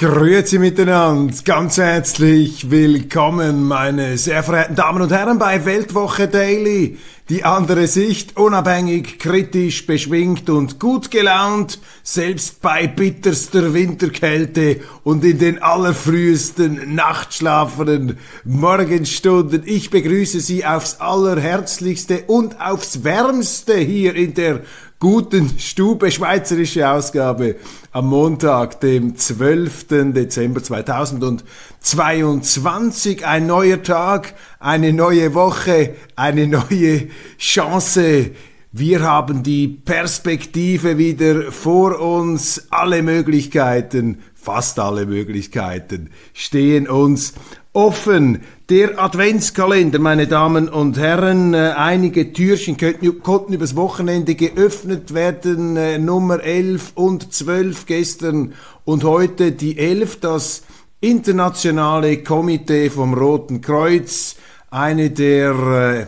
Grüezi miteinander, ganz herzlich willkommen, meine sehr verehrten Damen und Herren, bei Weltwoche Daily. Die andere Sicht, unabhängig, kritisch, beschwingt und gut gelaunt, selbst bei bitterster Winterkälte und in den allerfrühesten nachtschlafenden Morgenstunden. Ich begrüße Sie aufs allerherzlichste und aufs wärmste hier in der guten Stube, schweizerische Ausgabe am Montag, dem 12. Dezember 2022. Ein neuer Tag, eine neue Woche, eine neue Chance. Wir haben die Perspektive wieder vor uns. Alle Möglichkeiten, fast alle Möglichkeiten stehen uns offen. Der Adventskalender, meine Damen und Herren, äh, einige Türchen könnten, konnten übers Wochenende geöffnet werden, äh, Nummer 11 und 12 gestern und heute die 11, das internationale Komitee vom Roten Kreuz, eine der äh,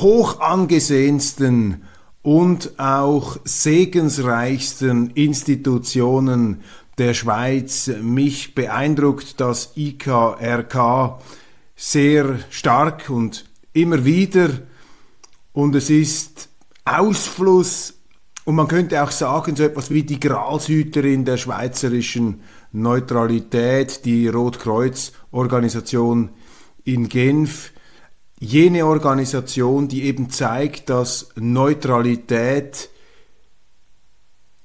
hoch angesehensten und auch segensreichsten Institutionen der Schweiz. Mich beeindruckt das IKRK sehr stark und immer wieder. Und es ist Ausfluss und man könnte auch sagen, so etwas wie die Gralshüterin der schweizerischen Neutralität, die Rotkreuz-Organisation in Genf. Jene Organisation, die eben zeigt, dass Neutralität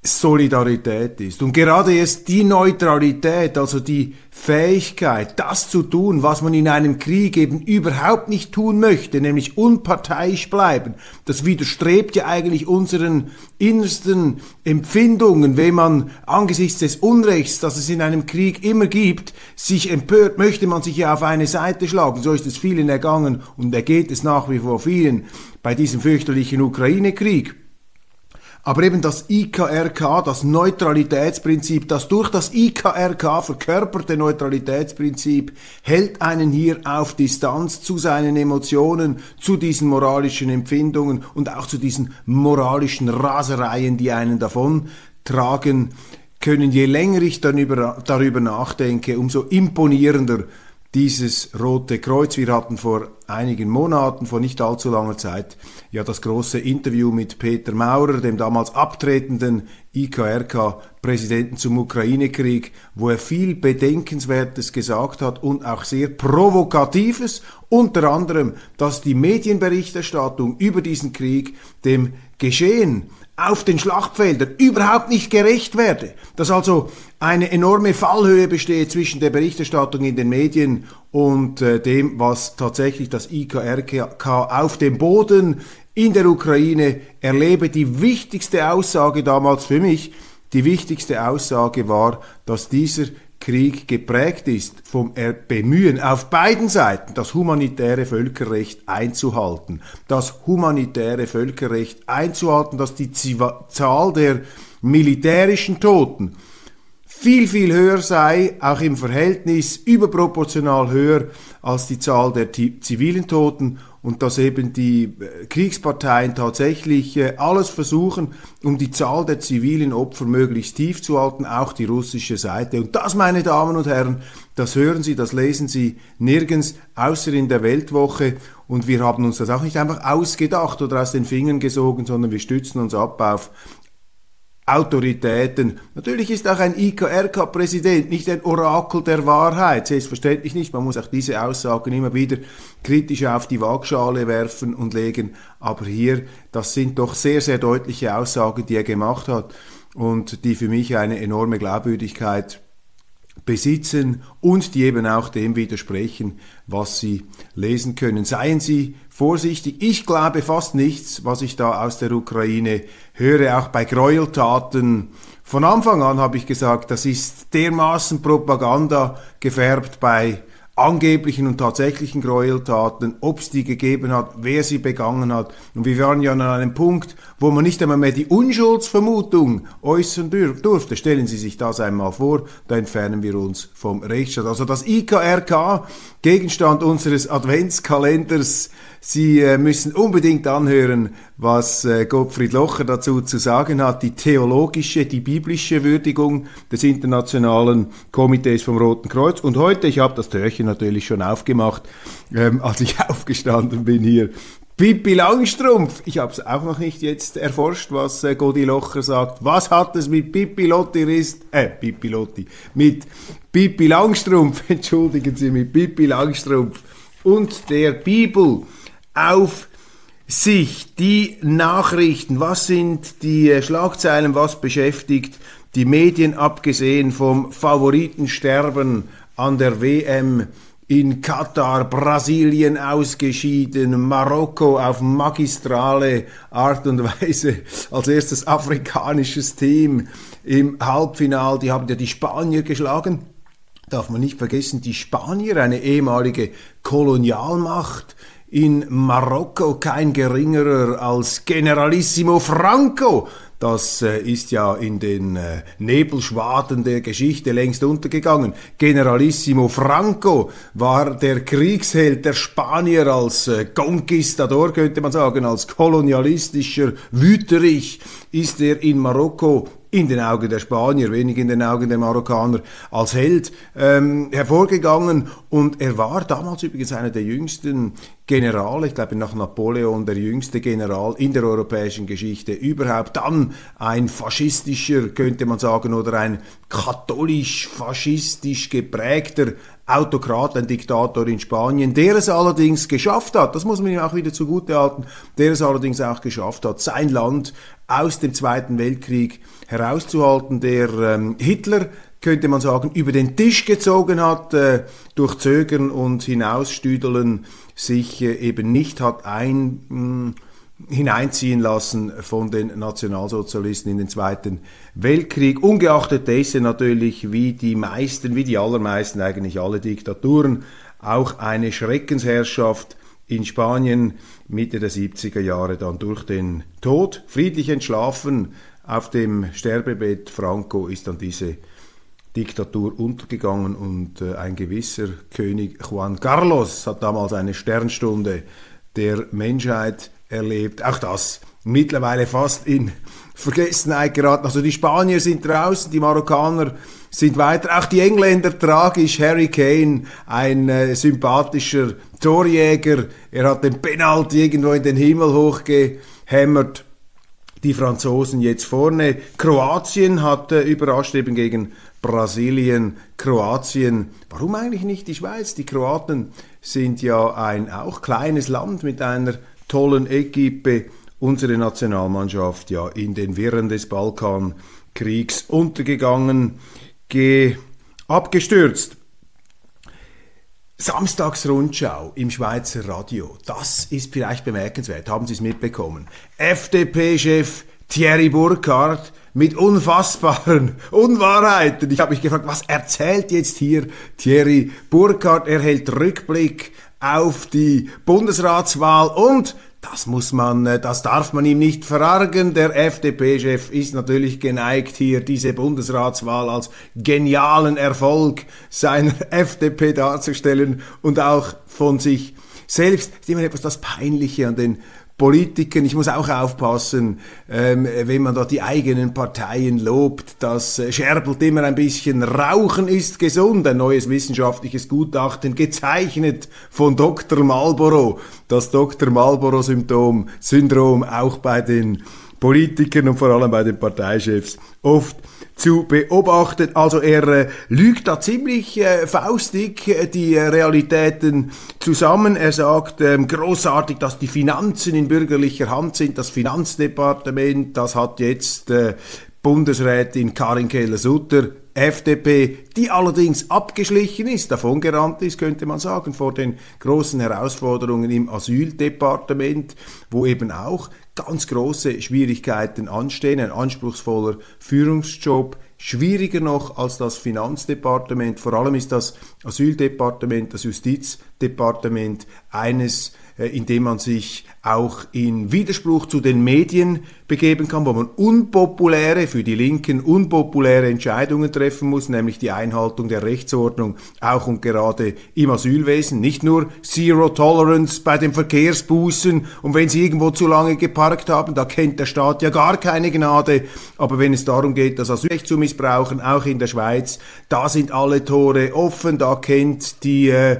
Solidarität ist. Und gerade jetzt die Neutralität, also die Fähigkeit, das zu tun, was man in einem Krieg eben überhaupt nicht tun möchte, nämlich unparteiisch bleiben, das widerstrebt ja eigentlich unseren innersten Empfindungen, wenn man angesichts des Unrechts, das es in einem Krieg immer gibt, sich empört, möchte man sich ja auf eine Seite schlagen. So ist es vielen ergangen und ergeht es nach wie vor vielen bei diesem fürchterlichen Ukraine-Krieg. Aber eben das IKRK, das Neutralitätsprinzip, das durch das IKRK verkörperte Neutralitätsprinzip, hält einen hier auf Distanz zu seinen Emotionen, zu diesen moralischen Empfindungen und auch zu diesen moralischen Rasereien, die einen davon tragen können. Je länger ich darüber, darüber nachdenke, umso imponierender dieses Rote Kreuz. Wir hatten vor einigen Monaten, vor nicht allzu langer Zeit, ja das große Interview mit Peter Maurer, dem damals abtretenden IKRK-Präsidenten zum Ukraine-Krieg, wo er viel Bedenkenswertes gesagt hat und auch sehr Provokatives, unter anderem, dass die Medienberichterstattung über diesen Krieg dem Geschehen auf den Schlachtfeldern überhaupt nicht gerecht werde. Dass also eine enorme Fallhöhe besteht zwischen der Berichterstattung in den Medien und äh, dem, was tatsächlich das IKRK auf dem Boden in der Ukraine erlebe. Die wichtigste Aussage damals für mich, die wichtigste Aussage war, dass dieser Krieg geprägt ist vom Bemühen auf beiden Seiten, das humanitäre Völkerrecht einzuhalten. Das humanitäre Völkerrecht einzuhalten, dass die Zahl der militärischen Toten viel, viel höher sei, auch im Verhältnis überproportional höher als die Zahl der zivilen Toten und dass eben die äh, Kriegsparteien tatsächlich äh, alles versuchen, um die Zahl der zivilen Opfer möglichst tief zu halten, auch die russische Seite. Und das, meine Damen und Herren, das hören Sie, das lesen Sie nirgends, außer in der Weltwoche. Und wir haben uns das auch nicht einfach ausgedacht oder aus den Fingern gesogen, sondern wir stützen uns ab auf Autoritäten. Natürlich ist auch ein IKRK-Präsident nicht ein Orakel der Wahrheit, selbstverständlich nicht. Man muss auch diese Aussagen immer wieder kritisch auf die Waagschale werfen und legen. Aber hier, das sind doch sehr, sehr deutliche Aussagen, die er gemacht hat und die für mich eine enorme Glaubwürdigkeit besitzen und die eben auch dem widersprechen, was sie lesen können. Seien Sie vorsichtig. Ich glaube fast nichts, was ich da aus der Ukraine höre, auch bei Gräueltaten. Von Anfang an habe ich gesagt, das ist dermaßen Propaganda gefärbt bei angeblichen und tatsächlichen Gräueltaten, ob es die gegeben hat, wer sie begangen hat. Und wir waren ja an einem Punkt, wo man nicht einmal mehr die Unschuldsvermutung äußern durfte. Stellen Sie sich das einmal vor, da entfernen wir uns vom Rechtsstaat. Also das IKRK, Gegenstand unseres Adventskalenders, Sie äh, müssen unbedingt anhören, was äh, Gottfried Locher dazu zu sagen hat, die theologische, die biblische Würdigung des Internationalen Komitees vom Roten Kreuz. Und heute, ich habe das Türchen natürlich schon aufgemacht, ähm, als ich aufgestanden bin hier, Pippi Langstrumpf. Ich habe es auch noch nicht jetzt erforscht, was äh, Godi Locher sagt. Was hat es mit Pippi Lotti ist? Äh, Pippi Lotti. Mit Pippi Langstrumpf, entschuldigen Sie, mit Pippi Langstrumpf und der Bibel auf sich die Nachrichten, was sind die äh, Schlagzeilen, was beschäftigt die Medien, abgesehen vom Favoritensterben an der WM in Katar, Brasilien ausgeschieden, Marokko auf magistrale Art und Weise als erstes afrikanisches Team im Halbfinal, die haben ja die Spanier geschlagen. Darf man nicht vergessen, die Spanier, eine ehemalige Kolonialmacht, in Marokko kein geringerer als Generalissimo Franco. Das äh, ist ja in den äh, Nebelschwaden der Geschichte längst untergegangen. Generalissimo Franco war der Kriegsheld der Spanier als äh, Conquistador, könnte man sagen, als kolonialistischer Wüterich ist er in Marokko in den Augen der Spanier, wenig in den Augen der Marokkaner, als Held ähm, hervorgegangen. Und er war damals übrigens einer der jüngsten Generale, ich glaube nach Napoleon der jüngste General in der europäischen Geschichte überhaupt. Dann ein faschistischer, könnte man sagen, oder ein katholisch-faschistisch geprägter Autokrat, ein Diktator in Spanien, der es allerdings geschafft hat, das muss man ihm auch wieder zugute halten, der es allerdings auch geschafft hat, sein Land aus dem Zweiten Weltkrieg herauszuhalten, der ähm, Hitler könnte man sagen, über den Tisch gezogen hat, äh, durch Zögern und Hinausstüdeln sich äh, eben nicht hat ein, mh, hm, hineinziehen lassen von den Nationalsozialisten in den Zweiten Weltkrieg. Ungeachtet dessen natürlich, wie die meisten, wie die allermeisten, eigentlich alle Diktaturen, auch eine Schreckensherrschaft in Spanien Mitte der 70er Jahre dann durch den Tod friedlich entschlafen auf dem Sterbebett Franco ist dann diese Diktatur untergegangen und äh, ein gewisser König Juan Carlos hat damals eine Sternstunde der Menschheit erlebt. Auch das mittlerweile fast in Vergessenheit geraten. Also die Spanier sind draußen, die Marokkaner sind weiter. Auch die Engländer tragisch. Harry Kane, ein äh, sympathischer Torjäger. Er hat den Penalty irgendwo in den Himmel hochgehämmert. Die Franzosen jetzt vorne. Kroatien hat äh, überrascht eben gegen Brasilien, Kroatien. Warum eigentlich nicht die Schweiz? Die Kroaten sind ja ein auch kleines Land mit einer tollen Equipe. Unsere Nationalmannschaft ja in den Wirren des Balkankriegs untergegangen, abgestürzt. Samstagsrundschau im Schweizer Radio, das ist vielleicht bemerkenswert, haben Sie es mitbekommen. FDP-Chef Thierry Burkhardt mit unfassbaren Unwahrheiten. Ich habe mich gefragt, was erzählt jetzt hier Thierry Burkhardt? Er hält Rückblick auf die Bundesratswahl und das muss man, äh, das darf man ihm nicht verargen. Der FDP-Chef ist natürlich geneigt, hier diese Bundesratswahl als genialen Erfolg seiner FDP darzustellen und auch von sich selbst. Das ist immer etwas das Peinliche an den Politikern, ich muss auch aufpassen, ähm, wenn man da die eigenen Parteien lobt, das äh, scherbelt immer ein bisschen. Rauchen ist gesund, ein neues wissenschaftliches Gutachten, gezeichnet von Dr. Marlboro. Das Dr. Marlboro-Symptom, Syndrom auch bei den Politikern und vor allem bei den Parteichefs oft zu beobachten. Also er äh, lügt da ziemlich äh, faustig äh, die äh, Realitäten zusammen. Er sagt ähm, großartig, dass die Finanzen in bürgerlicher Hand sind. Das Finanzdepartement, das hat jetzt äh, Bundesrätin Karin Keller-Sutter FDP, die allerdings abgeschlichen ist, davongerannt ist, könnte man sagen, vor den großen Herausforderungen im Asyldepartement, wo eben auch ganz große Schwierigkeiten anstehen, ein anspruchsvoller Führungsjob, schwieriger noch als das Finanzdepartement. Vor allem ist das Asyldepartement, das Justizdepartement eines indem man sich auch in Widerspruch zu den Medien begeben kann, wo man unpopuläre, für die Linken unpopuläre Entscheidungen treffen muss, nämlich die Einhaltung der Rechtsordnung auch und gerade im Asylwesen. Nicht nur Zero Tolerance bei den Verkehrsbußen und wenn sie irgendwo zu lange geparkt haben, da kennt der Staat ja gar keine Gnade. Aber wenn es darum geht, das Asylrecht zu missbrauchen, auch in der Schweiz, da sind alle Tore offen, da kennt die äh,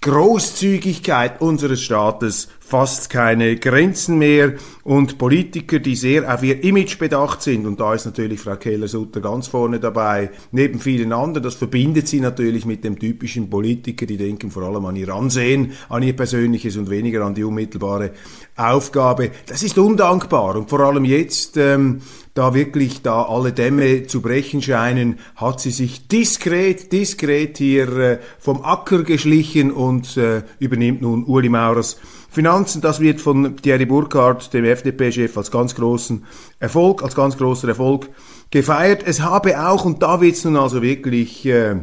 Großzügigkeit unseres Staates fast keine Grenzen mehr und Politiker, die sehr auf ihr Image bedacht sind, und da ist natürlich Frau Keller-Sutter ganz vorne dabei, neben vielen anderen, das verbindet sie natürlich mit dem typischen Politiker, die denken vor allem an ihr Ansehen, an ihr persönliches und weniger an die unmittelbare Aufgabe. Das ist undankbar und vor allem jetzt, ähm, da wirklich da alle Dämme zu brechen scheinen, hat sie sich diskret, diskret hier äh, vom Acker geschlichen und äh, übernimmt nun Uli Maurers Finanzen, das wird von Thierry Burkhardt, dem FDP-Chef, als ganz großen Erfolg, als ganz großer Erfolg gefeiert. Es habe auch, und da wird es nun also wirklich äh,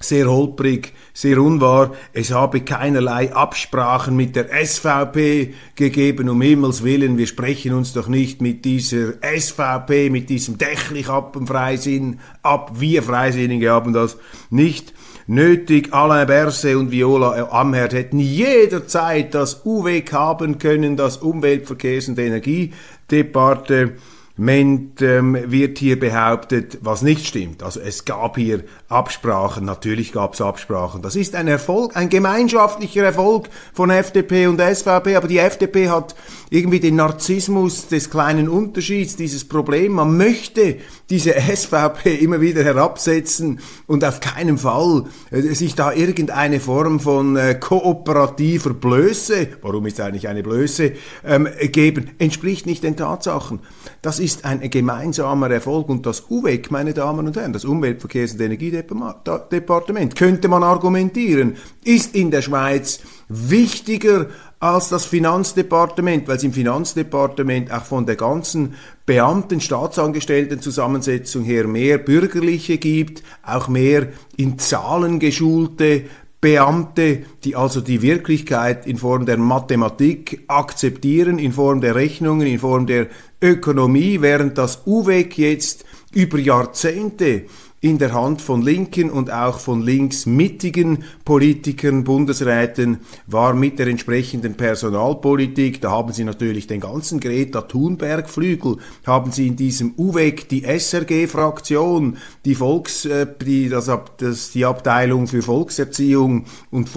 sehr holprig, sehr unwahr. Es habe keinerlei Absprachen mit der SVP gegeben, um Himmels Willen. Wir sprechen uns doch nicht mit dieser SVP, mit diesem Dächlichappenfreisinn ab. Wir Freisinnige haben das nicht nötig. Alain Berset und Viola Amherd hätten jederzeit das UWEG haben können, das Umweltverkehrs- und Energiedepartement Ment ähm, wird hier behauptet, was nicht stimmt. Also es gab hier Absprachen, natürlich gab es Absprachen. Das ist ein Erfolg, ein gemeinschaftlicher Erfolg von FDP und SVP, aber die FDP hat irgendwie den Narzissmus des kleinen Unterschieds, dieses Problem. Man möchte diese SVP immer wieder herabsetzen und auf keinen Fall äh, sich da irgendeine Form von äh, kooperativer Blöße, warum ist eigentlich eine Blöße, ähm, geben, entspricht nicht den Tatsachen. Das ist ein gemeinsamer Erfolg und das UWEC, meine Damen und Herren, das Umweltverkehrs- und Energiedepartement, könnte man argumentieren, ist in der Schweiz wichtiger als das Finanzdepartement, weil es im Finanzdepartement auch von der ganzen Beamten, Staatsangestellten Zusammensetzung her mehr Bürgerliche gibt, auch mehr in Zahlen geschulte Beamte, die also die Wirklichkeit in Form der Mathematik akzeptieren, in Form der Rechnungen, in Form der Ökonomie, während das UWEG jetzt über Jahrzehnte in der Hand von linken und auch von linksmittigen Politikern, Bundesräten war mit der entsprechenden Personalpolitik. Da haben sie natürlich den ganzen Greta Thunberg-Flügel, haben sie in diesem UWEG die SRG-Fraktion, die Volks, äh, die, das, das, die Abteilung für Volkserziehung und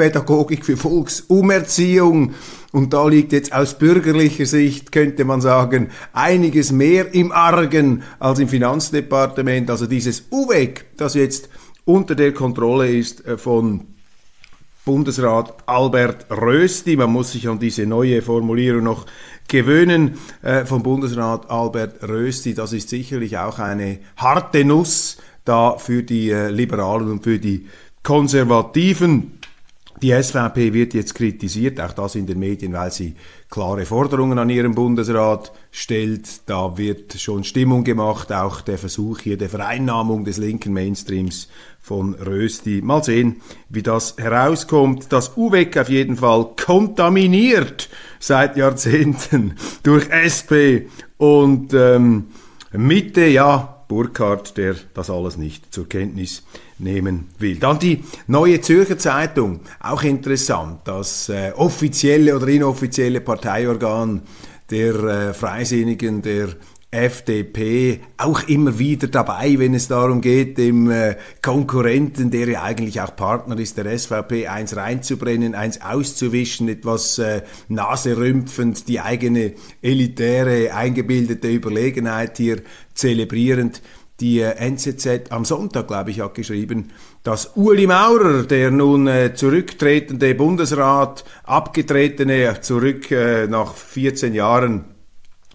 Volkspädagogik für Volksumerziehung und da liegt jetzt aus bürgerlicher Sicht, könnte man sagen, einiges mehr im Argen als im Finanzdepartement. Also dieses UWEG, das jetzt unter der Kontrolle ist äh, von Bundesrat Albert Rösti. Man muss sich an diese neue Formulierung noch gewöhnen äh, vom Bundesrat Albert Rösti. Das ist sicherlich auch eine harte Nuss da für die äh, Liberalen und für die Konservativen. Die SVP wird jetzt kritisiert, auch das in den Medien, weil sie klare Forderungen an ihren Bundesrat stellt. Da wird schon Stimmung gemacht, auch der Versuch hier der Vereinnahmung des linken Mainstreams von Rösti. Mal sehen, wie das herauskommt. Das UWEC auf jeden Fall kontaminiert seit Jahrzehnten durch SP und ähm, Mitte, ja, Burkhardt, der das alles nicht zur Kenntnis nehmen will. Dann die Neue Zürcher Zeitung, auch interessant, das äh, offizielle oder inoffizielle Parteiorgan der äh, Freisinnigen, der FDP auch immer wieder dabei, wenn es darum geht, dem äh, Konkurrenten, der ja eigentlich auch Partner ist, der SVP, eins reinzubrennen, eins auszuwischen, etwas äh, naserümpfend, die eigene elitäre, eingebildete Überlegenheit hier zelebrierend. Die äh, NZZ am Sonntag, glaube ich, hat geschrieben, dass Uli Maurer, der nun äh, zurücktretende Bundesrat, abgetretene, zurück äh, nach 14 Jahren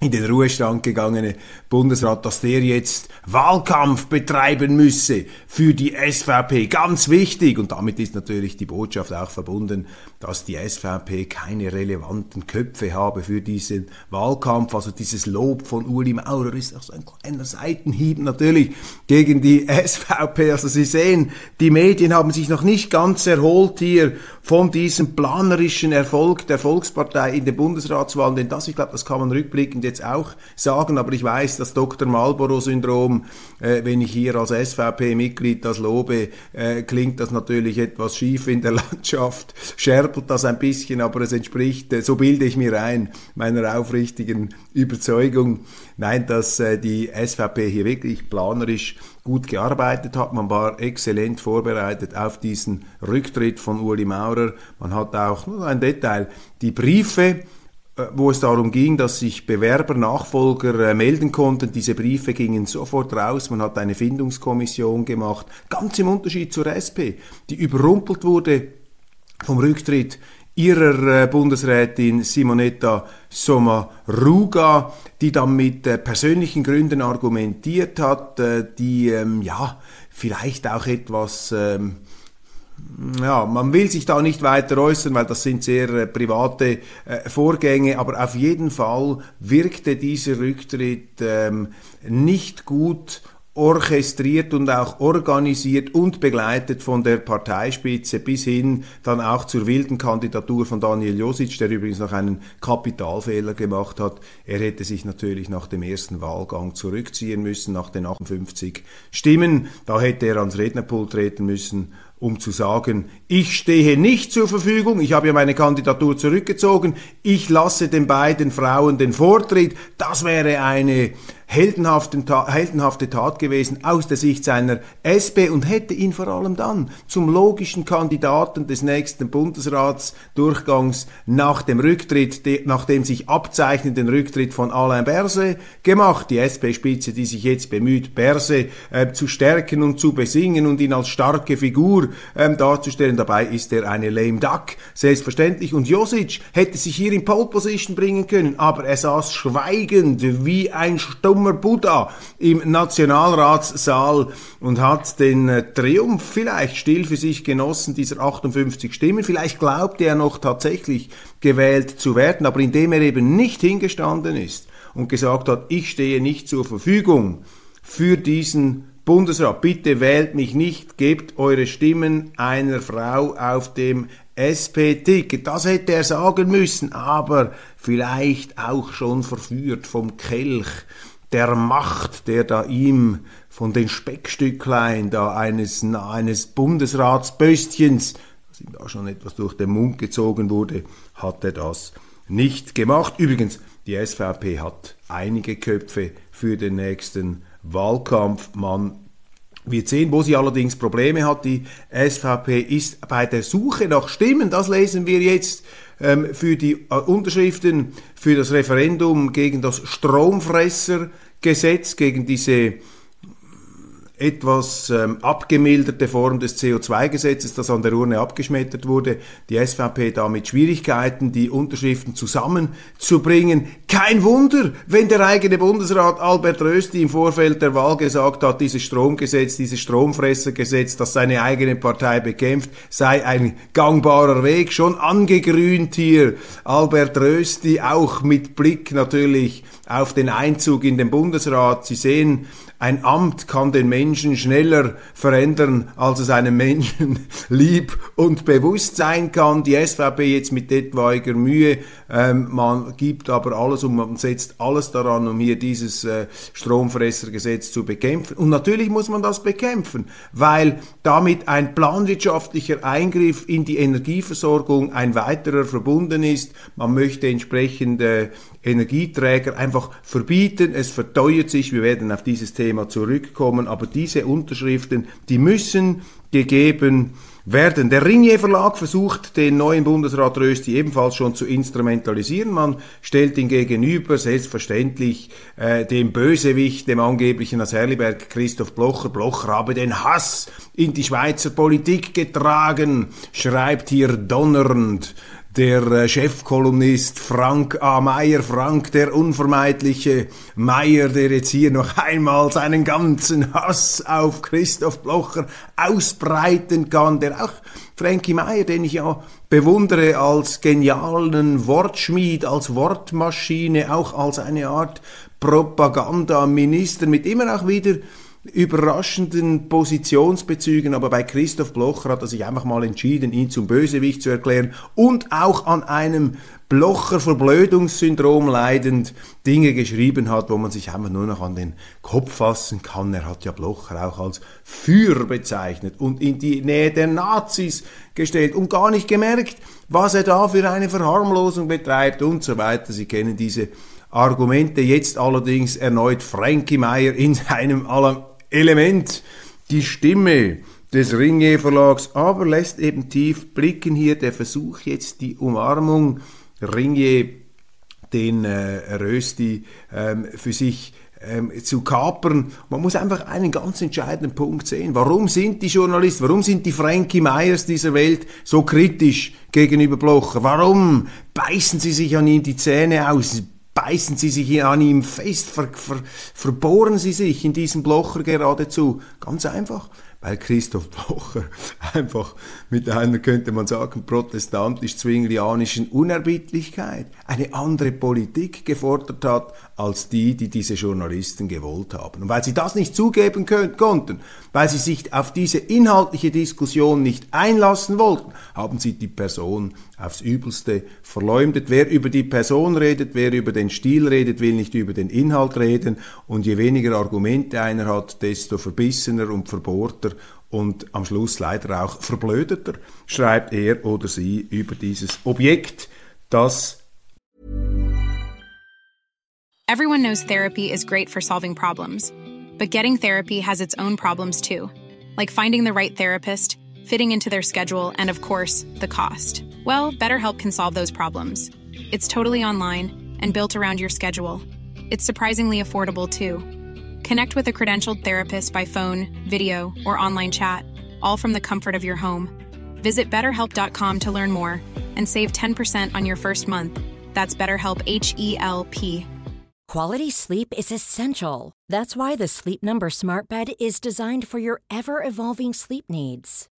in den Ruhestand gegangene Bundesrat, dass der jetzt Wahlkampf betreiben müsse für die SVP. Ganz wichtig. Und damit ist natürlich die Botschaft auch verbunden, dass die SVP keine relevanten Köpfe habe für diesen Wahlkampf. Also dieses Lob von Uli Maurer ist auch so ein kleiner Seitenhieb natürlich gegen die SVP. Also Sie sehen, die Medien haben sich noch nicht ganz erholt hier von diesem planerischen Erfolg der Volkspartei in den Bundesratswahlen. Denn das, ich glaube, das kann man rückblickend jetzt auch sagen, aber ich weiß, das Dr. Marlboro-Syndrom, äh, wenn ich hier als SVP-Mitglied das lobe, äh, klingt das natürlich etwas schief in der Landschaft, scherbelt das ein bisschen, aber es entspricht, äh, so bilde ich mir ein, meiner aufrichtigen Überzeugung, nein, dass äh, die SVP hier wirklich planerisch gut gearbeitet hat. Man war exzellent vorbereitet auf diesen Rücktritt von Uli Maurer. Man hat auch, nur ein Detail, die Briefe wo es darum ging, dass sich Bewerber, Nachfolger äh, melden konnten. Diese Briefe gingen sofort raus. Man hat eine Findungskommission gemacht. Ganz im Unterschied zur SP, die überrumpelt wurde vom Rücktritt ihrer äh, Bundesrätin Simonetta Sommaruga, die dann mit persönlichen Gründen argumentiert hat, die ähm, ja vielleicht auch etwas ähm, ja, man will sich da nicht weiter äußern, weil das sind sehr äh, private äh, Vorgänge, aber auf jeden Fall wirkte dieser Rücktritt ähm, nicht gut orchestriert und auch organisiert und begleitet von der Parteispitze bis hin dann auch zur wilden Kandidatur von Daniel Josic, der übrigens noch einen Kapitalfehler gemacht hat. Er hätte sich natürlich nach dem ersten Wahlgang zurückziehen müssen, nach den 58 Stimmen. Da hätte er ans Rednerpult treten müssen um zu sagen, ich stehe nicht zur Verfügung, ich habe ja meine Kandidatur zurückgezogen, ich lasse den beiden Frauen den Vortritt. Das wäre eine heldenhafte Tat gewesen aus der Sicht seiner SP und hätte ihn vor allem dann zum logischen Kandidaten des nächsten Bundesratsdurchgangs nach dem Rücktritt, nach dem sich abzeichnenden Rücktritt von Alain Berset gemacht. Die SP-Spitze, die sich jetzt bemüht, Berset äh, zu stärken und zu besingen und ihn als starke Figur äh, darzustellen. Dabei ist er eine lame duck, selbstverständlich. Und Josic hätte sich hier in Pole Position bringen können, aber er saß schweigend wie ein Stumm dummer Buddha im Nationalratssaal und hat den äh, Triumph vielleicht still für sich genossen, dieser 58 Stimmen. Vielleicht glaubte er noch tatsächlich gewählt zu werden, aber indem er eben nicht hingestanden ist und gesagt hat, ich stehe nicht zur Verfügung für diesen Bundesrat, bitte wählt mich nicht, gebt eure Stimmen einer Frau auf dem SP-Ticket. Das hätte er sagen müssen, aber vielleicht auch schon verführt vom Kelch der Macht, der da ihm von den Speckstücklein da eines, eines Bundesratsböstchens, was ihm da schon etwas durch den Mund gezogen wurde, hat er das nicht gemacht. Übrigens, die SVP hat einige Köpfe für den nächsten Wahlkampf. Man wird sehen, wo sie allerdings Probleme hat. Die SVP ist bei der Suche nach Stimmen, das lesen wir jetzt ähm, für die äh, Unterschriften für das Referendum gegen das Stromfressergesetz, gegen diese etwas ähm, abgemilderte Form des CO2-Gesetzes, das an der Urne abgeschmettert wurde. Die SVP da mit Schwierigkeiten, die Unterschriften zusammenzubringen. Kein Wunder, wenn der eigene Bundesrat Albert Rösti im Vorfeld der Wahl gesagt hat, dieses Stromgesetz, dieses Stromfressergesetz, das seine eigene Partei bekämpft, sei ein gangbarer Weg. Schon angegrünt hier Albert Rösti, auch mit Blick natürlich auf den Einzug in den Bundesrat. Sie sehen, ein Amt kann den Menschen schneller verändern, als es einem Menschen lieb und bewusst sein kann. Die SVP jetzt mit etwaiger Mühe, ähm, man gibt aber alles und man setzt alles daran, um hier dieses äh, Stromfressergesetz zu bekämpfen. Und natürlich muss man das bekämpfen, weil damit ein planwirtschaftlicher Eingriff in die Energieversorgung ein weiterer verbunden ist. Man möchte entsprechend äh, Energieträger einfach verbieten. Es verteuert sich. Wir werden auf dieses Thema zurückkommen. Aber diese Unterschriften, die müssen gegeben werden. Der Ringier Verlag versucht, den neuen Bundesrat Rösti ebenfalls schon zu instrumentalisieren. Man stellt ihn gegenüber, selbstverständlich, äh, dem Bösewicht, dem angeblichen aus Herliberg, Christoph Blocher. Blocher habe den Hass in die Schweizer Politik getragen, schreibt hier donnernd der äh, Chefkolumnist Frank A. Meyer, Frank der unvermeidliche Meyer, der jetzt hier noch einmal seinen ganzen Hass auf Christoph Blocher ausbreiten kann, der auch Frankie Meyer, den ich ja bewundere als genialen Wortschmied, als Wortmaschine, auch als eine Art Propagandaminister mit immer auch wieder überraschenden Positionsbezügen, aber bei Christoph Blocher hat er sich einfach mal entschieden, ihn zum Bösewicht zu erklären und auch an einem Blocher Verblödungssyndrom leidend Dinge geschrieben hat, wo man sich einfach nur noch an den Kopf fassen kann. Er hat ja Blocher auch als Führer bezeichnet und in die Nähe der Nazis gestellt und gar nicht gemerkt, was er da für eine Verharmlosung betreibt und so weiter. Sie kennen diese Argumente. Jetzt allerdings erneut Frankie Meyer in seinem Element die Stimme des Ringier Verlags, aber lässt eben tief blicken hier der Versuch jetzt die Umarmung Ringier den äh, Rösti ähm, für sich ähm, zu kapern. Man muss einfach einen ganz entscheidenden Punkt sehen. Warum sind die Journalisten, warum sind die Frankie Meyers dieser Welt so kritisch gegenüber Blocher? Warum beißen sie sich an ihm die Zähne aus? Beißen sie sich an ihm fest, ver, ver, verbohren sie sich in diesem Blocher geradezu. Ganz einfach, weil Christoph Blocher einfach mit einer, könnte man sagen, protestantisch-zwinglianischen Unerbittlichkeit eine andere Politik gefordert hat, als die, die diese Journalisten gewollt haben. Und weil sie das nicht zugeben können, konnten, weil sie sich auf diese inhaltliche Diskussion nicht einlassen wollten, haben sie die Person aufs Übelste verleumdet. Wer über die Person redet, wer über den Stil redet, will nicht über den Inhalt reden. Und je weniger Argumente einer hat, desto verbissener und verbohrter und am Schluss leider auch verblödeter schreibt er oder sie über dieses Objekt, das Everyone knows therapy is great for solving problems, but getting therapy has its own problems too, like finding the right therapist, fitting into their schedule, and of course, the cost. Well, BetterHelp can solve those problems. It's totally online and built around your schedule. It's surprisingly affordable too. Connect with a credentialed therapist by phone, video, or online chat, all from the comfort of your home. Visit betterhelp.com to learn more and save 10% on your first month. That's BetterHelp H E L P. Quality sleep is essential. That's why the Sleep Number Smart Bed is designed for your ever evolving sleep needs.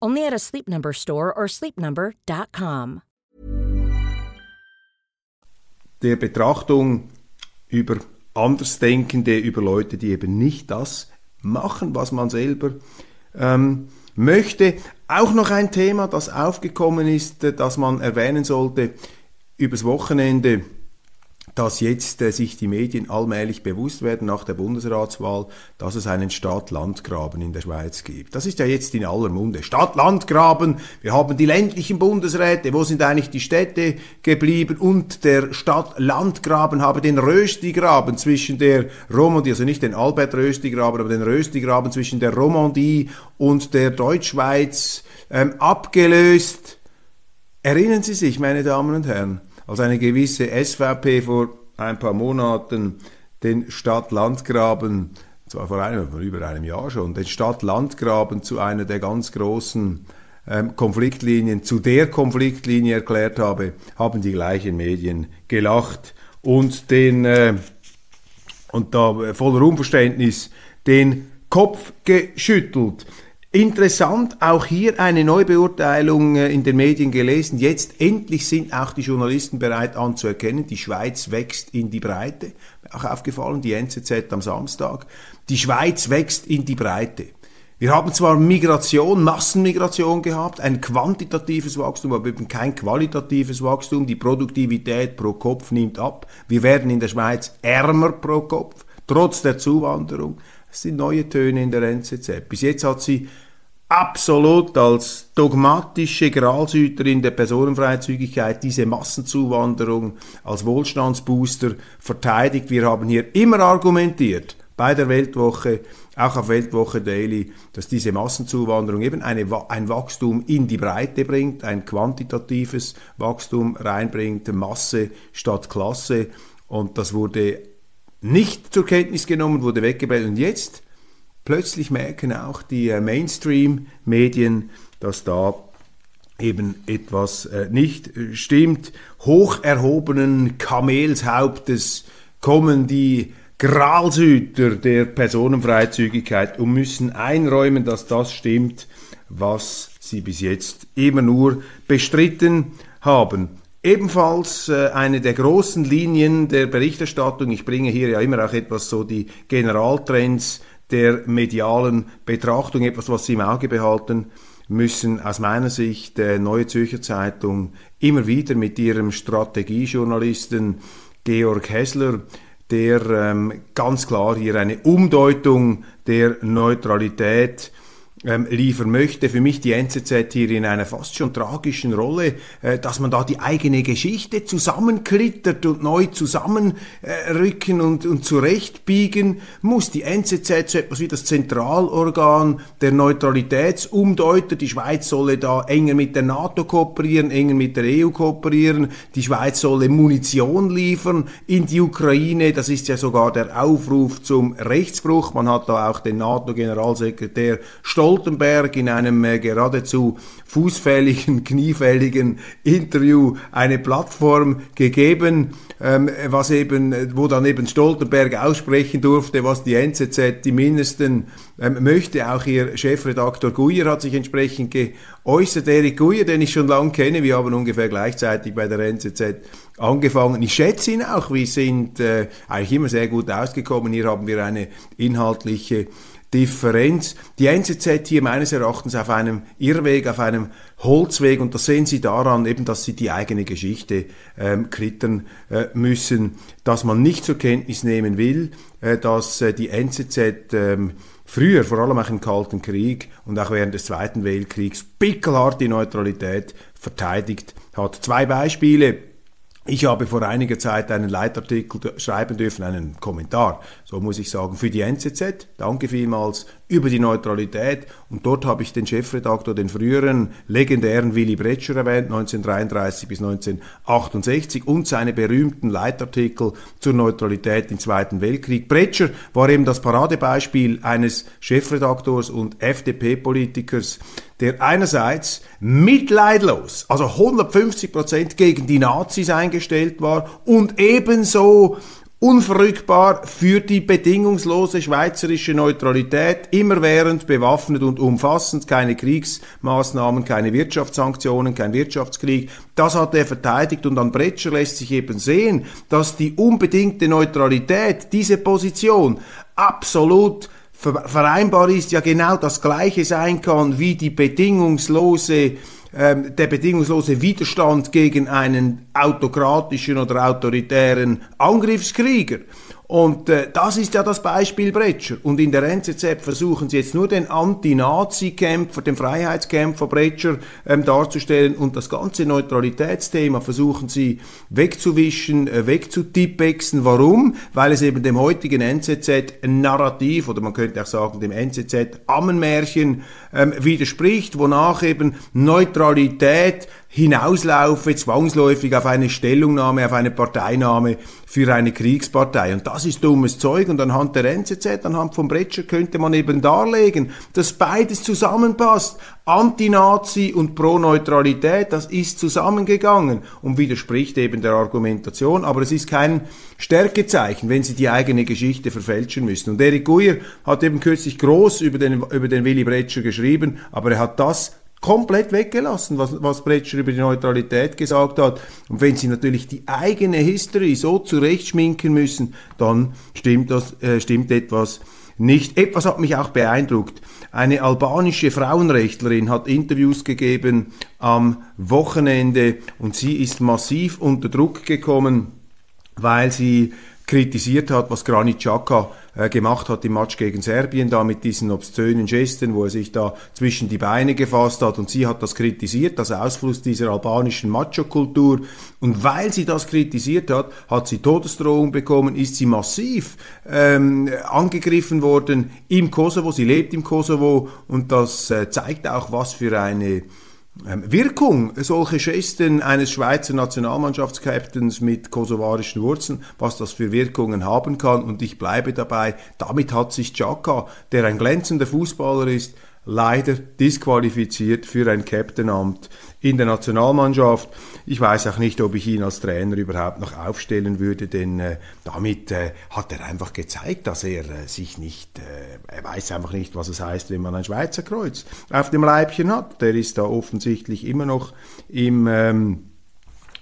Only at a Sleep Number store or sleepnumber.com. der Betrachtung über Andersdenkende, über Leute, die eben nicht das machen, was man selber ähm, möchte. Auch noch ein Thema, das aufgekommen ist, das man erwähnen sollte übers Wochenende dass jetzt äh, sich die Medien allmählich bewusst werden nach der Bundesratswahl, dass es einen Stadt-Land-Graben in der Schweiz gibt. Das ist ja jetzt in aller Munde. Stadt-Land-Graben, wir haben die ländlichen Bundesräte, wo sind eigentlich die Städte geblieben? Und der Stadt-Land-Graben habe den Rösti-Graben zwischen der Romandie, also nicht den Albert-Rösti-Graben, aber den Rösti-Graben zwischen der Romandie und der Deutschschweiz ähm, abgelöst. Erinnern Sie sich, meine Damen und Herren? Als eine gewisse SVP vor ein paar Monaten den Stadt-Land-Graben, zwar vor, einem, vor über einem Jahr schon, den Stadt-Land-Graben zu einer der ganz großen ähm, Konfliktlinien, zu der Konfliktlinie erklärt habe, haben die gleichen Medien gelacht und den äh, und da voller Unverständnis den Kopf geschüttelt. Interessant, auch hier eine Neubeurteilung äh, in den Medien gelesen. Jetzt endlich sind auch die Journalisten bereit anzuerkennen, die Schweiz wächst in die Breite. Auch aufgefallen, die NZZ am Samstag. Die Schweiz wächst in die Breite. Wir haben zwar Migration, Massenmigration gehabt, ein quantitatives Wachstum, aber eben kein qualitatives Wachstum. Die Produktivität pro Kopf nimmt ab. Wir werden in der Schweiz ärmer pro Kopf, trotz der Zuwanderung. Es sind neue Töne in der NZZ. Bis jetzt hat sie absolut als dogmatische Gralshüterin der Personenfreizügigkeit diese Massenzuwanderung als Wohlstandsbooster verteidigt. Wir haben hier immer argumentiert bei der Weltwoche, auch auf Weltwoche Daily, dass diese Massenzuwanderung eben eine, ein Wachstum in die Breite bringt, ein quantitatives Wachstum reinbringt, Masse statt Klasse. Und das wurde nicht zur Kenntnis genommen, wurde weggeblendet. Und jetzt plötzlich merken auch die äh, Mainstream-Medien, dass da eben etwas äh, nicht äh, stimmt. Hoch erhobenen Kamelshauptes kommen die Gralshüter der Personenfreizügigkeit und müssen einräumen, dass das stimmt, was sie bis jetzt immer nur bestritten haben. Ebenfalls äh, eine der großen Linien der Berichterstattung, ich bringe hier ja immer auch etwas so die Generaltrends der medialen Betrachtung, etwas, was Sie im Auge behalten müssen, aus meiner Sicht der Neue Zürcher Zeitung immer wieder mit ihrem Strategiejournalisten Georg Hessler, der ähm, ganz klar hier eine Umdeutung der Neutralität ähm, liefern möchte. Für mich die NZZ hier in einer fast schon tragischen Rolle, äh, dass man da die eigene Geschichte zusammenklittert und neu zusammenrücken äh, und, und zurechtbiegen muss. Die NZZ so etwas wie das Zentralorgan der Neutralitätsumdeuter. Die Schweiz solle da enger mit der NATO kooperieren, enger mit der EU kooperieren. Die Schweiz solle Munition liefern in die Ukraine. Das ist ja sogar der Aufruf zum Rechtsbruch. Man hat da auch den NATO-Generalsekretär Stolz Stoltenberg in einem äh, geradezu fußfälligen, kniefälligen Interview eine Plattform gegeben, ähm, was eben, wo dann eben Stoltenberg aussprechen durfte, was die NZZ die mindesten ähm, möchte. Auch ihr Chefredaktor Guyer hat sich entsprechend geäußert. Erik Guyer, den ich schon lange kenne, wir haben ungefähr gleichzeitig bei der NZZ angefangen. Ich schätze ihn auch, wir sind äh, eigentlich immer sehr gut ausgekommen. Hier haben wir eine inhaltliche Differenz. Die NZZ hier meines Erachtens auf einem Irrweg, auf einem Holzweg und das sehen Sie daran eben, dass Sie die eigene Geschichte ähm, krittern äh, müssen, dass man nicht zur Kenntnis nehmen will, äh, dass äh, die NZZ ähm, früher, vor allem auch im Kalten Krieg und auch während des Zweiten Weltkriegs, pickelhart die Neutralität verteidigt hat. Zwei Beispiele ich habe vor einiger Zeit einen Leitartikel schreiben dürfen, einen Kommentar, so muss ich sagen, für die NZZ. Danke vielmals über die Neutralität. Und dort habe ich den Chefredaktor, den früheren legendären Willy Bretscher erwähnt, 1933 bis 1968 und seine berühmten Leitartikel zur Neutralität im Zweiten Weltkrieg. Bretscher war eben das Paradebeispiel eines Chefredaktors und FDP-Politikers, der einerseits mitleidlos, also 150 Prozent gegen die Nazis eingestellt war und ebenso unverrückbar für die bedingungslose schweizerische Neutralität, immerwährend bewaffnet und umfassend, keine Kriegsmaßnahmen, keine Wirtschaftssanktionen, kein Wirtschaftskrieg. Das hat er verteidigt und an Bretscher lässt sich eben sehen, dass die unbedingte Neutralität, diese Position, absolut vereinbar ist, ja genau das gleiche sein kann wie die bedingungslose ähm, der bedingungslose Widerstand gegen einen autokratischen oder autoritären Angriffskrieger. Und äh, das ist ja das Beispiel Bretscher. Und in der NZZ versuchen sie jetzt nur den Anti-Nazi-Kämpfer, den Freiheitskämpfer Bretscher ähm, darzustellen und das ganze Neutralitätsthema versuchen sie wegzuwischen, äh, wegzutippexen. Warum? Weil es eben dem heutigen NZZ-Narrativ oder man könnte auch sagen dem NZZ-Ammenmärchen ähm, widerspricht, wonach eben Neutralität hinauslaufe, zwangsläufig auf eine Stellungnahme, auf eine Parteinahme für eine Kriegspartei. Und das ist dummes Zeug. Und anhand der NZZ, anhand von Bretscher könnte man eben darlegen, dass beides zusammenpasst. Anti-Nazi und Pro-Neutralität, das ist zusammengegangen und widerspricht eben der Argumentation. Aber es ist kein Stärkezeichen, wenn Sie die eigene Geschichte verfälschen müssen. Und Eric Guyer hat eben kürzlich groß über den, über den Willy Bretscher geschrieben, aber er hat das komplett weggelassen, was, was Bretscher über die Neutralität gesagt hat. Und wenn sie natürlich die eigene History so zurechtschminken müssen, dann stimmt das, äh, stimmt etwas nicht. Etwas hat mich auch beeindruckt. Eine albanische Frauenrechtlerin hat Interviews gegeben am Wochenende und sie ist massiv unter Druck gekommen, weil sie kritisiert hat, was Granit Xhaka äh, gemacht hat im Match gegen Serbien, da mit diesen obszönen Gesten, wo er sich da zwischen die Beine gefasst hat und sie hat das kritisiert, das Ausfluss dieser albanischen Macho-Kultur. Und weil sie das kritisiert hat, hat sie Todesdrohung bekommen, ist sie massiv ähm, angegriffen worden im Kosovo. Sie lebt im Kosovo und das äh, zeigt auch, was für eine Wirkung solche Gesten eines Schweizer Nationalmannschaftskapitans mit kosovarischen Wurzeln, was das für Wirkungen haben kann. Und ich bleibe dabei, damit hat sich Chaka, der ein glänzender Fußballer ist, leider disqualifiziert für ein Captainamt in der Nationalmannschaft. Ich weiß auch nicht, ob ich ihn als Trainer überhaupt noch aufstellen würde, denn äh, damit äh, hat er einfach gezeigt, dass er äh, sich nicht, äh, er weiß einfach nicht, was es heißt, wenn man ein Schweizer Kreuz auf dem Leibchen hat. Der ist da offensichtlich immer noch im ähm,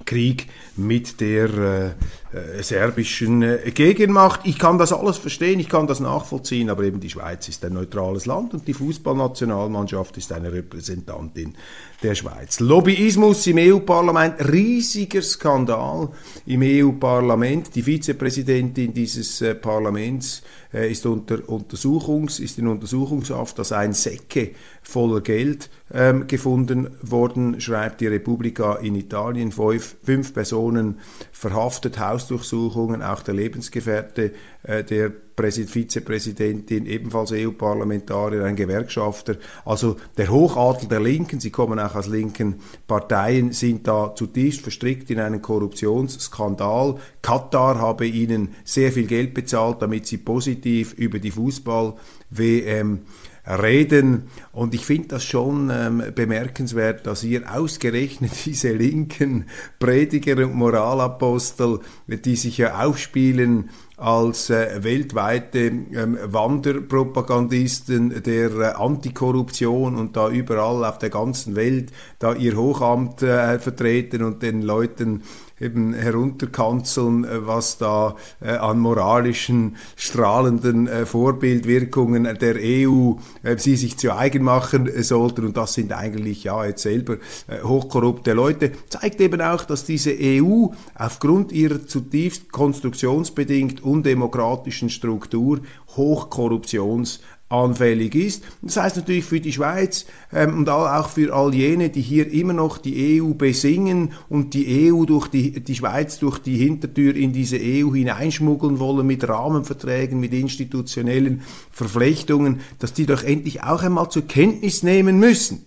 Krieg mit der äh, äh, serbischen äh, Gegenmacht. Ich kann das alles verstehen, ich kann das nachvollziehen, aber eben die Schweiz ist ein neutrales Land und die Fußballnationalmannschaft ist eine Repräsentantin der Schweiz. Lobbyismus im EU-Parlament, riesiger Skandal im EU-Parlament. Die Vizepräsidentin dieses äh, Parlaments äh, ist unter Untersuchungs, ist in Untersuchungshaft, dass ein Säcke voller Geld ähm, gefunden worden, schreibt die Repubblica in Italien. Fünf, fünf Personen verhaftet, Hausdurchsuchungen, auch der Lebensgefährte äh, der Vizepräsidentin, ebenfalls EU-Parlamentarier, ein Gewerkschafter. Also der Hochadel der Linken, sie kommen auch aus linken Parteien, sind da zutiefst verstrickt in einen Korruptionsskandal. Katar habe ihnen sehr viel Geld bezahlt, damit sie positiv über die Fußball-WM reden. Und ich finde das schon ähm, bemerkenswert, dass ihr ausgerechnet diese linken Prediger und Moralapostel, die sich ja aufspielen, als äh, weltweite ähm, Wanderpropagandisten der äh, Antikorruption und da überall auf der ganzen Welt da ihr Hochamt äh, vertreten und den Leuten eben herunterkanzeln, äh, was da äh, an moralischen, strahlenden äh, Vorbildwirkungen der EU sie sich zu eigen machen sollten. Und das sind eigentlich ja jetzt selber hochkorrupte Leute. Zeigt eben auch, dass diese EU aufgrund ihrer zutiefst konstruktionsbedingt undemokratischen Struktur hochkorruptions anfällig ist. Das heißt natürlich für die Schweiz ähm, und auch für all jene, die hier immer noch die EU besingen und die EU durch die, die Schweiz durch die Hintertür in diese EU hineinschmuggeln wollen mit Rahmenverträgen, mit institutionellen Verflechtungen, dass die doch endlich auch einmal zur Kenntnis nehmen müssen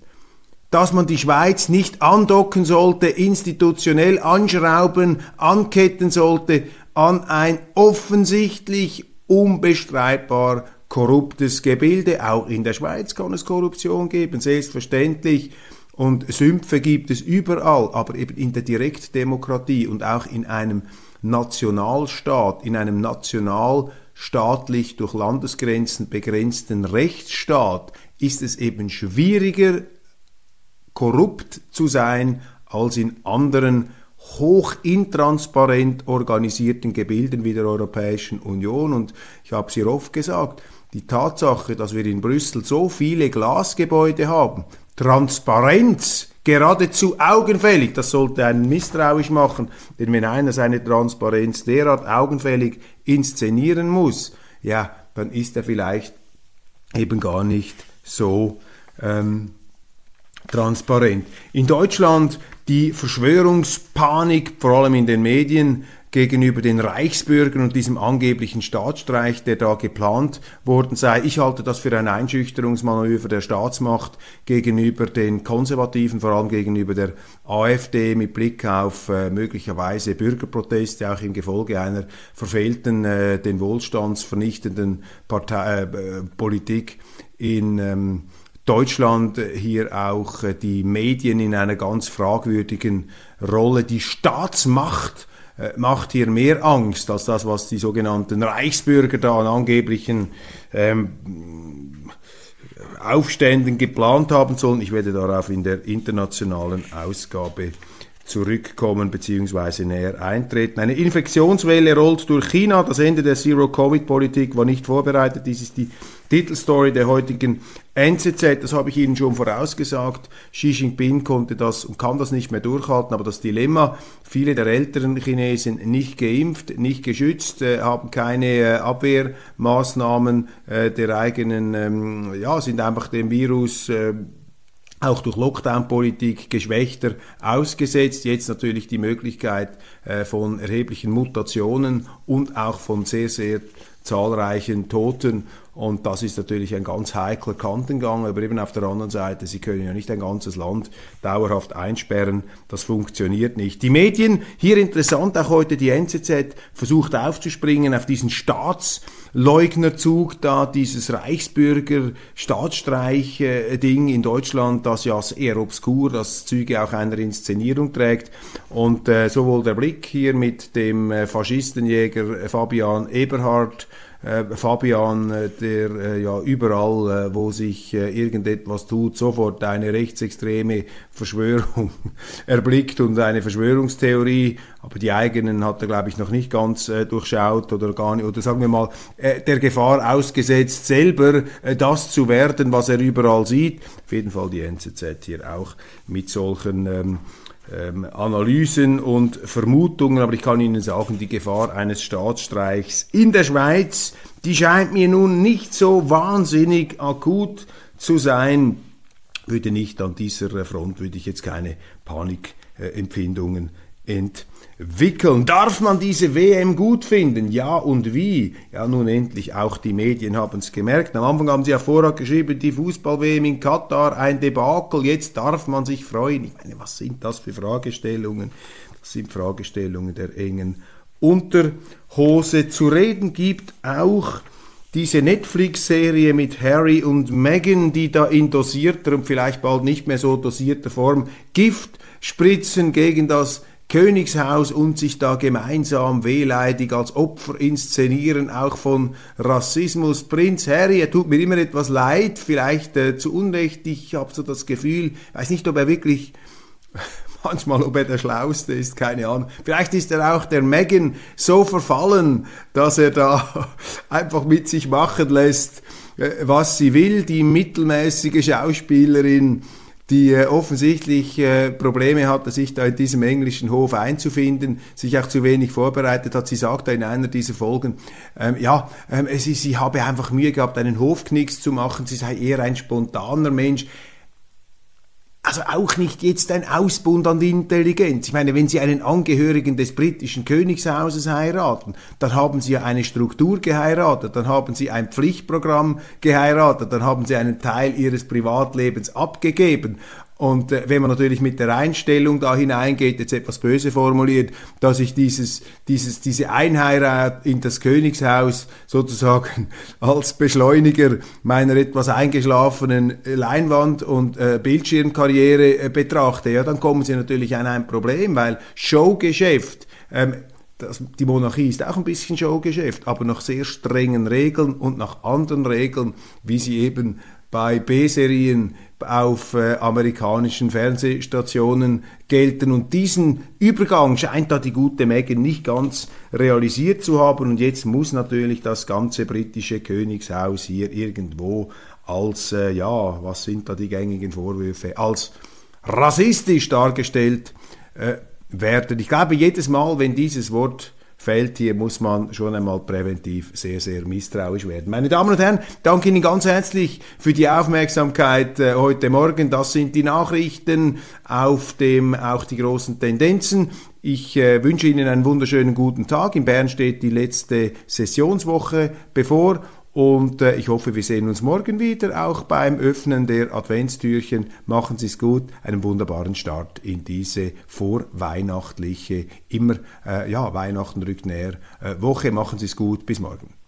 dass man die Schweiz nicht andocken sollte, institutionell anschrauben, anketten sollte an ein offensichtlich unbestreitbar korruptes Gebilde. Auch in der Schweiz kann es Korruption geben, selbstverständlich. Und Sümpfe gibt es überall, aber eben in der Direktdemokratie und auch in einem Nationalstaat, in einem nationalstaatlich durch Landesgrenzen begrenzten Rechtsstaat ist es eben schwieriger, korrupt zu sein als in anderen hoch intransparent organisierten Gebilden wie der Europäischen Union. Und ich habe es hier oft gesagt, die Tatsache, dass wir in Brüssel so viele Glasgebäude haben, Transparenz geradezu augenfällig, das sollte einen misstrauisch machen, denn wenn einer seine Transparenz derart augenfällig inszenieren muss, ja, dann ist er vielleicht eben gar nicht so ähm, transparent. In Deutschland die Verschwörungspanik, vor allem in den Medien, gegenüber den Reichsbürgern und diesem angeblichen Staatsstreich, der da geplant worden sei. Ich halte das für ein Einschüchterungsmanöver der Staatsmacht gegenüber den Konservativen, vor allem gegenüber der AfD mit Blick auf äh, möglicherweise Bürgerproteste, auch im Gefolge einer verfehlten, äh, den wohlstandsvernichtenden Partei, äh, Politik in ähm, Deutschland hier auch äh, die Medien in einer ganz fragwürdigen Rolle. Die Staatsmacht äh, macht hier mehr Angst als das, was die sogenannten Reichsbürger da an angeblichen ähm, Aufständen geplant haben sollen. Ich werde darauf in der internationalen Ausgabe zurückkommen bzw. näher eintreten. Eine Infektionswelle rollt durch China. Das Ende der Zero-Covid-Politik war nicht vorbereitet. Dies ist die Titelstory der heutigen NZZ. Das habe ich Ihnen schon vorausgesagt. Xi Jinping konnte das und kann das nicht mehr durchhalten. Aber das Dilemma, viele der älteren Chinesen nicht geimpft, nicht geschützt, äh, haben keine äh, Abwehrmaßnahmen äh, der eigenen, ähm, ja, sind einfach dem Virus auch durch Lockdown-Politik geschwächter ausgesetzt. Jetzt natürlich die Möglichkeit äh, von erheblichen Mutationen und auch von sehr, sehr zahlreichen Toten. Und das ist natürlich ein ganz heikler Kantengang. Aber eben auf der anderen Seite, Sie können ja nicht ein ganzes Land dauerhaft einsperren. Das funktioniert nicht. Die Medien, hier interessant, auch heute die NZZ, versucht aufzuspringen auf diesen Staatsleugnerzug, da dieses Reichsbürger-Staatsstreich-Ding in Deutschland, das ja eher obskur, das Züge auch einer Inszenierung trägt. Und äh, sowohl der Blick hier mit dem äh, Faschistenjäger Fabian Eberhard, äh, Fabian, äh, der äh, ja überall, äh, wo sich äh, irgendetwas tut, sofort eine rechtsextreme Verschwörung erblickt und eine Verschwörungstheorie, aber die eigenen hat er, glaube ich, noch nicht ganz äh, durchschaut oder gar nicht, oder sagen wir mal, der Gefahr ausgesetzt, selber das zu werden, was er überall sieht. Auf jeden Fall die NZZ hier auch mit solchen ähm, ähm, Analysen und Vermutungen, aber ich kann Ihnen sagen, die Gefahr eines Staatsstreichs in der Schweiz, die scheint mir nun nicht so wahnsinnig akut zu sein. Würde nicht an dieser Front, würde ich jetzt keine Panikempfindungen entwickeln wickeln. Darf man diese WM gut finden? Ja und wie? Ja, nun endlich, auch die Medien haben es gemerkt. Am Anfang haben sie ja vorher geschrieben, die Fußball-WM in Katar, ein Debakel, jetzt darf man sich freuen. Ich meine, was sind das für Fragestellungen? Das sind Fragestellungen der engen Unterhose. Zu reden gibt auch diese Netflix-Serie mit Harry und Meghan, die da in dosierter und vielleicht bald nicht mehr so dosierter Form Gift spritzen gegen das Königshaus und sich da gemeinsam wehleidig als Opfer inszenieren, auch von Rassismus. Prinz Harry, er tut mir immer etwas leid, vielleicht äh, zu Unrecht. Ich habe so das Gefühl, weiß nicht, ob er wirklich manchmal, ob er der Schlauste ist, keine Ahnung. Vielleicht ist er auch der Megan so verfallen, dass er da einfach mit sich machen lässt, äh, was sie will. Die mittelmäßige Schauspielerin die äh, offensichtlich äh, Probleme hatte, sich da in diesem englischen Hof einzufinden, sich auch zu wenig vorbereitet hat. Sie sagte in einer dieser Folgen, ähm, ja, ähm, sie, sie habe einfach Mühe gehabt, einen Hofknicks zu machen, sie sei eher ein spontaner Mensch also auch nicht jetzt ein Ausbund an Intelligenz. Ich meine, wenn Sie einen Angehörigen des britischen Königshauses heiraten, dann haben Sie ja eine Struktur geheiratet, dann haben Sie ein Pflichtprogramm geheiratet, dann haben Sie einen Teil Ihres Privatlebens abgegeben. Und äh, wenn man natürlich mit der Einstellung da hineingeht, jetzt etwas böse formuliert, dass ich dieses, dieses, diese Einheirat in das Königshaus sozusagen als Beschleuniger meiner etwas eingeschlafenen Leinwand- und äh, Bildschirmkarriere äh, betrachte, ja, dann kommen Sie natürlich an ein Problem, weil Showgeschäft, ähm, das, die Monarchie ist auch ein bisschen Showgeschäft, aber nach sehr strengen Regeln und nach anderen Regeln, wie sie eben bei B-Serien auf äh, amerikanischen Fernsehstationen gelten. Und diesen Übergang scheint da die gute Meghan nicht ganz realisiert zu haben. Und jetzt muss natürlich das ganze britische Königshaus hier irgendwo als, äh, ja, was sind da die gängigen Vorwürfe, als rassistisch dargestellt äh, werden. Ich glaube, jedes Mal, wenn dieses Wort fällt, hier muss man schon einmal präventiv sehr, sehr misstrauisch werden. Meine Damen und Herren, danke Ihnen ganz herzlich für die Aufmerksamkeit äh, heute Morgen. Das sind die Nachrichten, auf dem auch die großen Tendenzen. Ich äh, wünsche Ihnen einen wunderschönen guten Tag. In Bern steht die letzte Sessionswoche bevor und äh, ich hoffe, wir sehen uns morgen wieder, auch beim Öffnen der Adventstürchen. Machen Sie es gut, einen wunderbaren Start in diese vorweihnachtliche, immer, äh, ja, Weihnachten rückt näher, äh, Woche. Machen Sie es gut, bis morgen.